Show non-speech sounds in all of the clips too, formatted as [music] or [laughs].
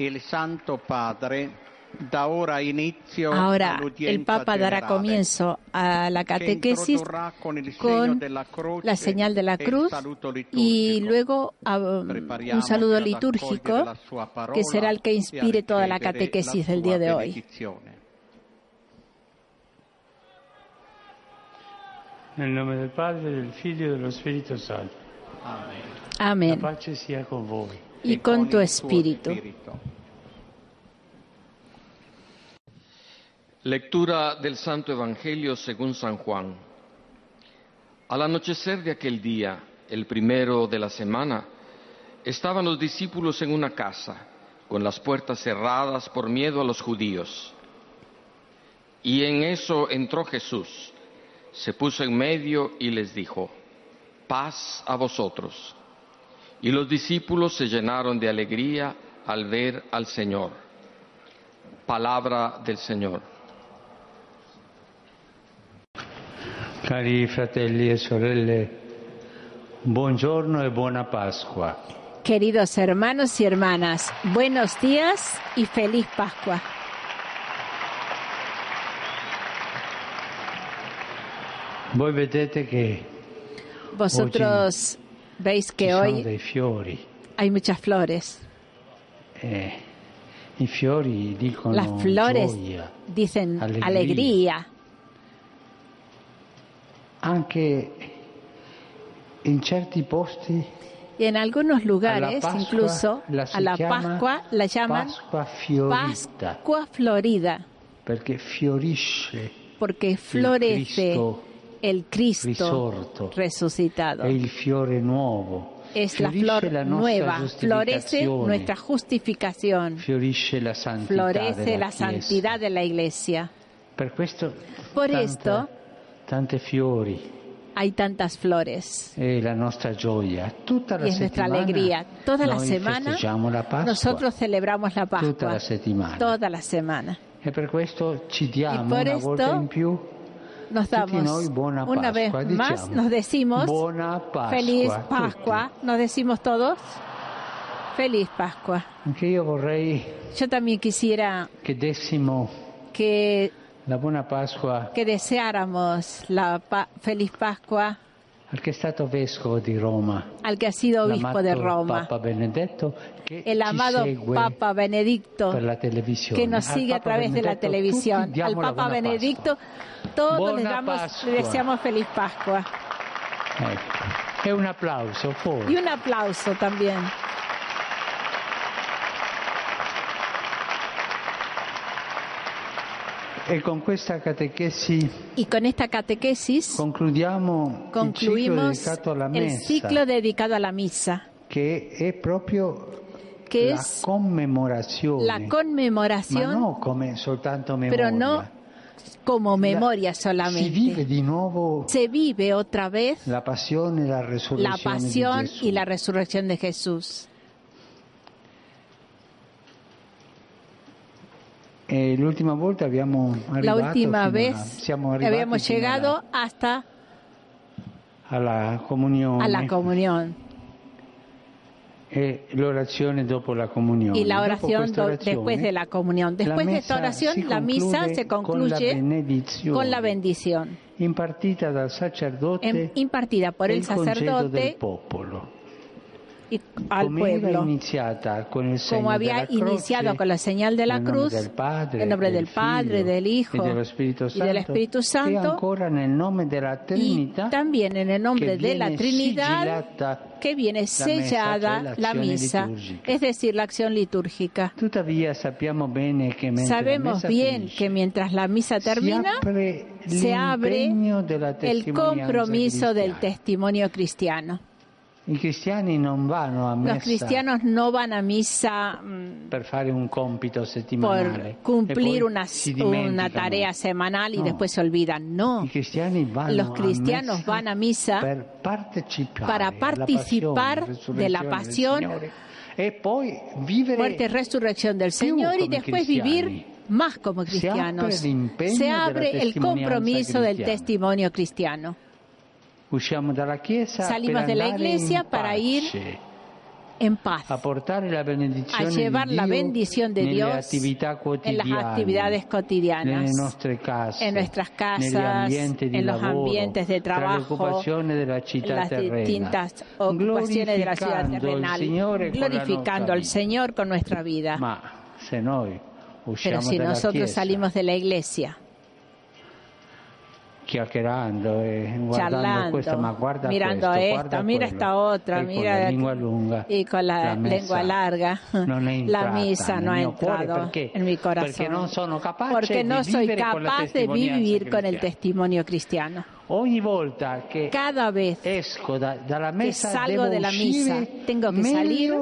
Il Santo Padre da ora inizio Ahora el Papa dará generale, comienzo a la catequesis con la señal de la e cruz y luego ah, un Prepariamoci saludo litúrgico la que será el que e inspire toda la catequesis la del día de hoy. benedizione. Nel nome del Padre, del Figlio e dello Spirito Santo. La Amén. pace sia con voi. Y con tu espíritu. Lectura del Santo Evangelio según San Juan. Al anochecer de aquel día, el primero de la semana, estaban los discípulos en una casa, con las puertas cerradas por miedo a los judíos. Y en eso entró Jesús, se puso en medio y les dijo, paz a vosotros. Y los discípulos se llenaron de alegría al ver al Señor. Palabra del Señor. Cari fratelli e sorelle, buongiorno e buona Pasqua. Queridos hermanos y hermanas, buenos días y feliz Pascua. Voi vedete che Vosotros veis que hoy hay muchas flores. eh, Las flores dicen alegría. Y en algunos lugares, incluso a la Pascua, la llaman Pascua Florida, porque florece el Cristo risorto. resucitado. il fiore nuovo. Es la flor la nueva, florece nuestra justificación, la florece la santidad de la iglesia. Per questo Por tanta- esto tante fiori hay tantas flores. la. Tutta Y es nuestra alegría. Toda la semana la nosotros celebramos la Tutta Pascua. la settimana. Toda la semana. E per questo ci diamo por una esto volta in più Nos damos una vez más, nos decimos feliz. Pascua. Nos decimos todos feliz Pascua. Yo también quisiera que, la que deseáramos la feliz Pascua al che è stato vescovo di Roma, al que ha sido obispo de Roma, Papa Benedetto, che el amado Papa Benedicto, per la que nos sigue a través de la Benedetto televisión. Al Papa Benedicto, todos le, Buona damos, Pasqua. le deseamos feliz Pascua. Pasqua. Ecco. E un applauso fuori. Y un aplauso también. E con Y con esta catequesis ciclo concluimos el ciclo dedicado a la misa, que la es commemorazione, la ma conmemoración, come soltanto memoria. pero no como memoria Si vive solamente. di nuovo Se vive otra vez la pasión y la resurrección de Jesús. E l'ultima volta abbiamo La arrivato vez a- siamo fino llegado hasta a la comunión e l'orazione dopo la comunione. y la oración questa do- orazione, después de la comunión. Después de esta oración, la misa se con la concluye con la bendición dal sacerdote em- impartida por el congedo del sacerdote popolo. Y al pueblo. con Como había croce, iniciado con la señal de la cruz, en nombre del Padre, del Hijo y del Santo, Espíritu Santo, della y también en el nombre de la Trinidad que viene sellada la misa, es decir, la acción litúrgica. Sabemos bien que mientras la misa termina, se abre el compromiso del testimonio cristiano. I cristiani non vanno a Los messa cristianos no van a misa mm, per fare un compito settimanale por cumplir e poi una, una tarea semanal y No. después se olvidan. No, I cristiani vanno los a cristianos messa van a misa per partecipare para participar de la del pasión, Signore e poi vivere muerte y resurrección del Señor y después cristiani. vivir más como Se cristianos. apre l'impegno Se abre el compromiso del cristiana. testimonio cristiano. Salimos de la iglesia para ir en paz, a llevar la bendición de Dios en las actividades cotidianas, en nuestras casas, en los ambientes de trabajo, en las distintas ocupaciones de la ciudad terrenal, glorificando al. Señor con nuestra vida. Pero si nosotros salimos de la iglesia chiacchierando e guardando charlando, questo, ma guarda mirando questo, esta, guarda mira quello, esta otra, e con mira la lingua lunga, y con la, lengua larga. non è [laughs] la misa no ha entrado perché- en mi corazón. perché non sono capace Porque no di soy vivere con la capaz de testimonianza vivir con el cristiana. testimonio cristiano. Ogni volta che Cada vez esco da- dalla messa salgo misa, tengo que salir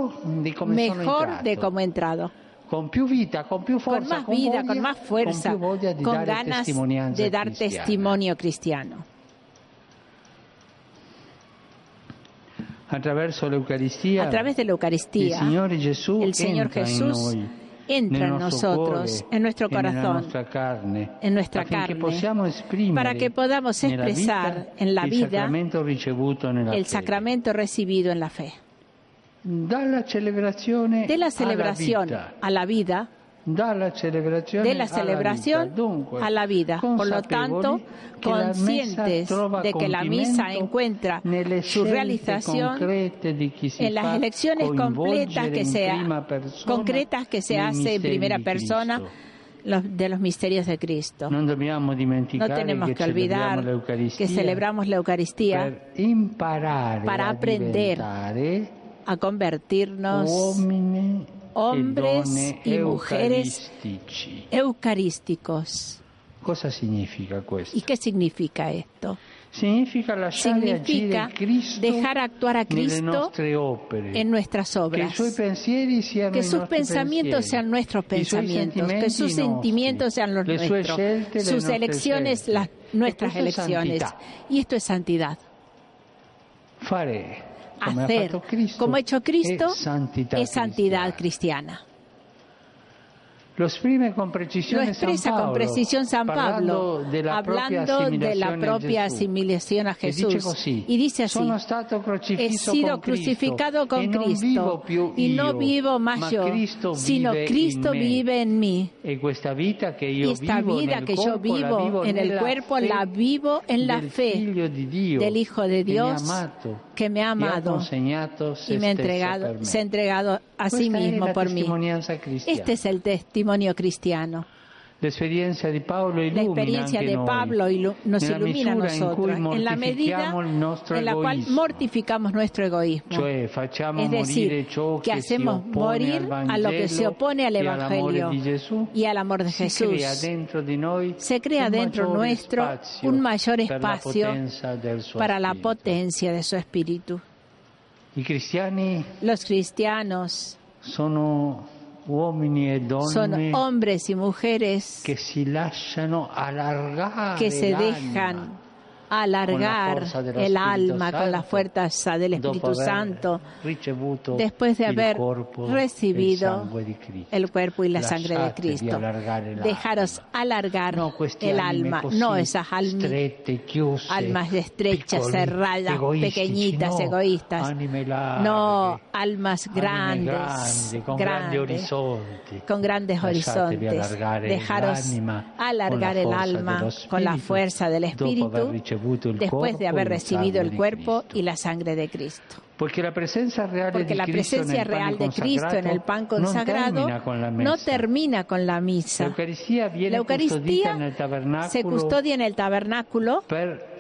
mejor de como he entrado. Con più vita, con più Con forza, más vida, voglia, con más fuerza, con più voglia di con dare ganas de dar cristiana. testimonio cristiano. A través de la Eucaristía, il Signore Gesù el Señor Jesús entra en nosotros, en nuestro e corazón, en nuestra carne, para que podamos expresar en la vida el sacramento recibido en la fe. De la celebración a la vida, de la celebración a la vida. Por lo tanto, conscientes de que la misa encuentra su realización en las elecciones completas que sea concretas que se hace en primera persona de los misterios de Cristo. No tenemos que olvidar que celebramos la Eucaristía para aprender a convertirnos hombres y mujeres eucarísticos. Cosa significa questo? ¿Y qué significa esto? Significa Significa dejar actuar a Cristo en nuestras obras. Que sus pensamientos sean nuestros pensamientos, que sus sentimientos sean los nuestros, sus elecciones las nuestras elecciones. Y esto es santidad. Fare Hacer como ha hecho Cristo es santidad cristiana. Lo con expresa San con precisión San Pablo, hablando de la propia asimilación a E dice Jesús. così, Y dice así, he sido crucificado con e Cristo y no vivo más yo, sino Cristo vive en mí. E Y esta vivo vida que yo vivo en el cuerpo, la vivo en la fe del Hijo de Dios que me ha e amado y me ha entregado, se ha entregado a sí mismo por mí. Este es el testimonio cristiano. Di Paolo La experiencia de. Pablo ilu- nos ilumina a nosotros, en la medida en la cual mortificamos nuestro egoísmo. Facciamo Es decir, ciò que hacemos morir a lo que se opone al Evangelio y al amor de Jesús. Se crea dentro nuestro un mayor espacio para la potencia de su espíritu. Los cristianos e son hombres y mujeres que se dejan alargar el alma con la fuerza del Espíritu Santo. después de haber recibido el cuerpo y la sangre de Cristo. Dejaros alargar el alma, no esas almas, almas estrechas, cerradas, pequeñitas, egoístas. No, almas grandes, grandes, con grandes horizontes. Dejaros alargar el alma con la fuerza del Espíritu después de haber recibido el cuerpo y la sangre de Cristo. Porque la presencia real Porque la presencia de Cristo en el pan consagrado non termina con la no termina con la La misa. Eucaristía viene La custodita Eucaristía tabernáculo se custodia en el tabernáculo per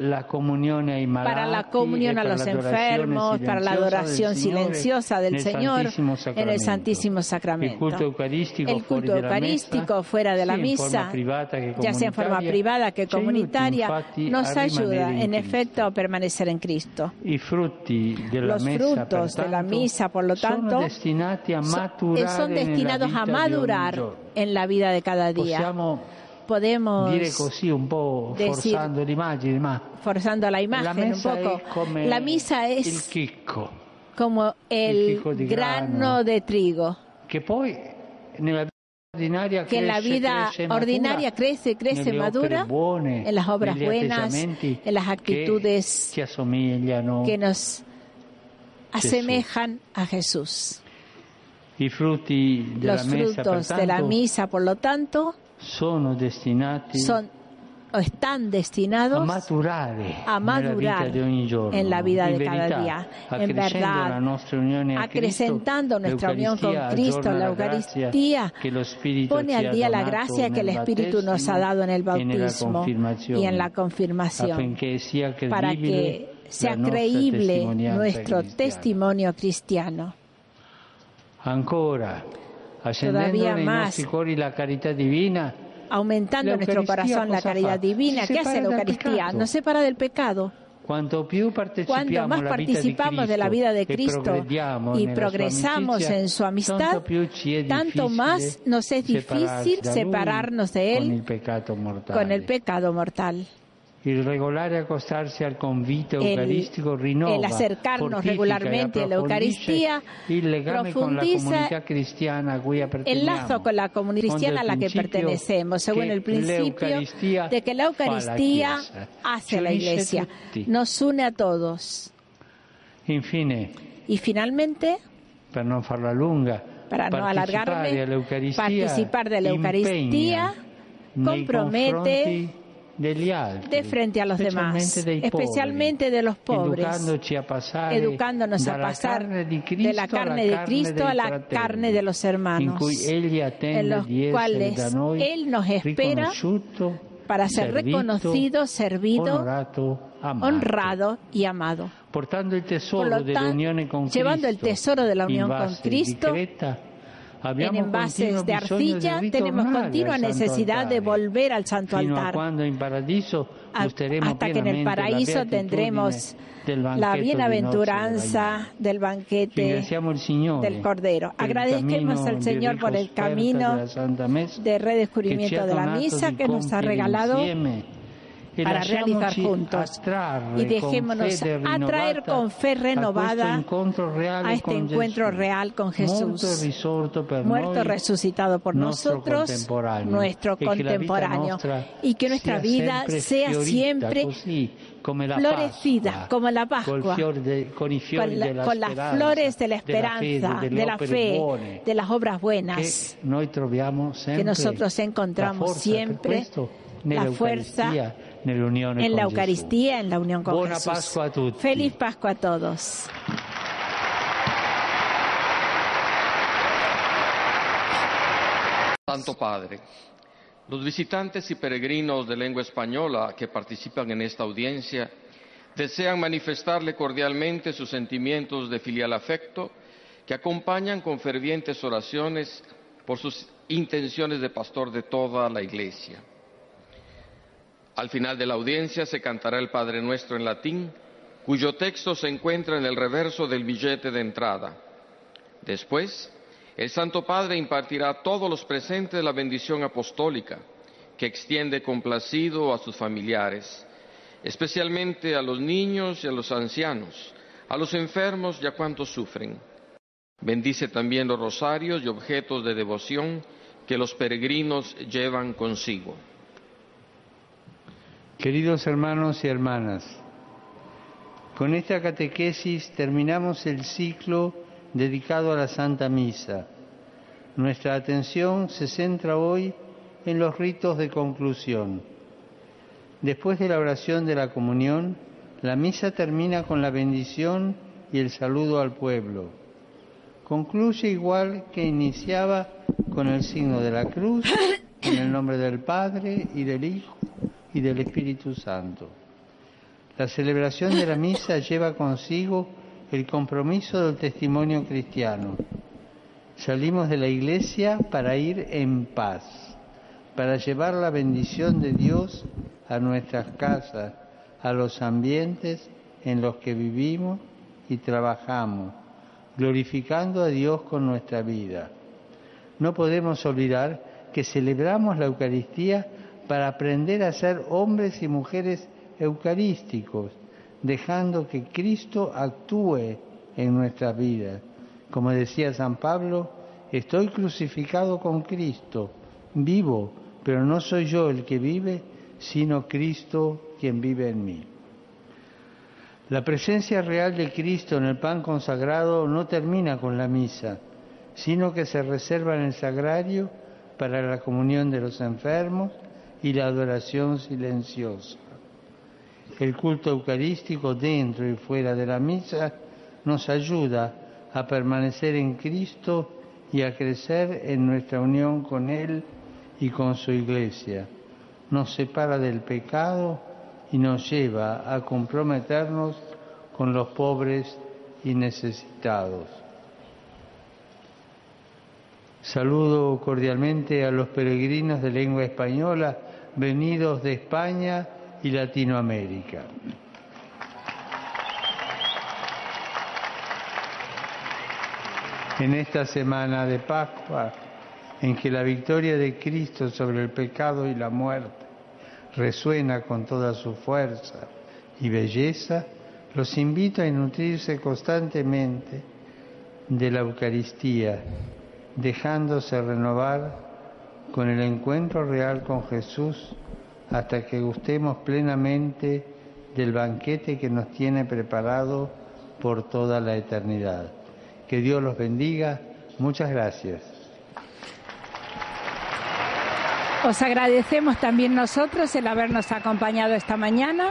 la ai malati para la comunión e a los enfermos, para la adoración silenciosa del Señor en el. Santísimo Sacramento. culto eucaristico, El culto eucarístico fuera de la misa, ya sea en forma privada que comunitaria, nos ayuda en efecto a permanecer en Cristo. Los frutos de la misa, por lo tanto, son destinados a madurar en la vida de cada día. Podemos, dire così un po' decir- forzando l'immagine, ma forzando la la imagen un messa poco, come la misa il es chicco, como el grano grano. de trigo, che poi nella que en la vida e matura ordinaria crece, crece, nelle madura, buone, en las obras buenas, en las actitudes ci assomigliano. que nos asemejan a Jesús. Los frutos de la misa, por lo tanto, sono destinati son o están a destinados a madurar ogni giorno, en la vida de cada día. En verdad, a acrecentando Cristo, nuestra unión con Cristo, la Eucaristía pone al día la gracia que el Espíritu nos ha dado en el e bautismo y en la confirmación, para que sea creíble nuestro testimonio cristiano. Ancora, Todavía más. Aumentando en nuestro corazón la caridad divina. ¿Qué hace la Eucaristía? Nos separa del pecado. Cuanto más participamos de la vida de Cristo y progresamos en su amistad, tanto, más nos es difícil separarnos de Él con el pecado mortal. Il regolare accostarsi al convito El- eucaristico rinnova, el acercarnos regularmente a la Eucaristía legame con la profundiza comunità cristiana a cui. El lazo con la comunidad cristiana a la que pertenecemos, según el principio de que la Eucaristía hace la Iglesia, nos une a todos. Infine, Y finalmente, per non farla lunga, para no alargarme, participar de la Eucaristía compromete de frente a los demás, especialmente de los pobres, educándonos a pasar de la carne de Cristo a la carne de los hermanos, en los cuales Él nos espera para ser reconocido, servido, honrado y amado. portando il Por tesoro lo tanto, con llevando el tesoro de la unión con Cristo en envases de arcilla, tenemos continua necesidad de volver al Santo Altar. hasta que en el paraíso tendremos la bienaventuranza del banquete del Cordero. cammino al Señor por el camino de redescubrimiento de la misa que nos ha regalado para realizar juntos. Y dejémonos atraer con fe renovada a este encuentro real con Jesús, muerto resucitado por nosotros, nuestro contemporáneo, y que nuestra vida sea siempre florecida, como la Pascua, con las flores de la esperanza, de la fe, de las obras buenas, que nosotros encontramos siempre la fuerza en la. Eucaristía, en la unión con Jesús. Pascua a tutti. Feliz Pascua a todos. Santo Padre, los visitantes y peregrinos de lengua española que participan en esta audiencia desean manifestarle cordialmente sus sentimientos de filial afecto que acompañan con fervientes oraciones por sus intenciones de pastor de toda la Iglesia. Al final de la audiencia se cantará el Padre Nuestro en latín, cuyo texto se encuentra en el reverso del billete de entrada. Después, el Santo Padre impartirá a todos los presentes la bendición apostólica, que extiende complacido a sus familiares, especialmente a los niños y a los ancianos, a los enfermos y a cuantos sufren. Bendice también los rosarios y objetos de devoción que los peregrinos llevan consigo. Queridos hermanos y hermanas, con esta catequesis terminamos el ciclo dedicado a la Santa Misa. Nuestra atención se centra hoy en los ritos de conclusión. Después de la oración de la comunión, la misa termina con la bendición y el saludo al pueblo. Concluye igual que iniciaba con el signo de la cruz, en el nombre del Padre y del Hijo y del Espíritu Santo. La celebración de la misa lleva consigo el compromiso del testimonio cristiano. Salimos de la iglesia para ir en paz, para llevar la bendición de Dios a nuestras casas, a los ambientes en los que vivimos y trabajamos, glorificando a Dios con nuestra vida. No podemos olvidar que celebramos la Eucaristía para aprender a ser hombres y mujeres eucarísticos, dejando que Cristo actúe en nuestras vidas. Como decía San Pablo, estoy crucificado con Cristo, vivo, pero no soy yo el que vive, sino Cristo quien vive en mí. La presencia real de Cristo en el pan consagrado no termina con la misa, sino que se reserva en el sagrario para la comunión de los enfermos y la adoración silenciosa. El culto eucarístico dentro y fuera de la misa nos ayuda a permanecer en Cristo y a crecer en nuestra unión con Él y con su iglesia. Nos separa del pecado y nos lleva a comprometernos con los pobres y necesitados. Saludo cordialmente a los peregrinos de lengua española venidos de España y Latinoamérica. En esta semana de Pascua, en que la victoria de Cristo sobre el pecado y la muerte resuena con toda su fuerza y belleza, los invito a nutrirse constantemente de la Eucaristía dejándose renovar con el encuentro real con Jesús hasta que gustemos plenamente del banquete que nos tiene preparado por toda la eternidad. Que Dios los bendiga. Muchas gracias. Os agradecemos también nosotros el habernos acompañado esta mañana.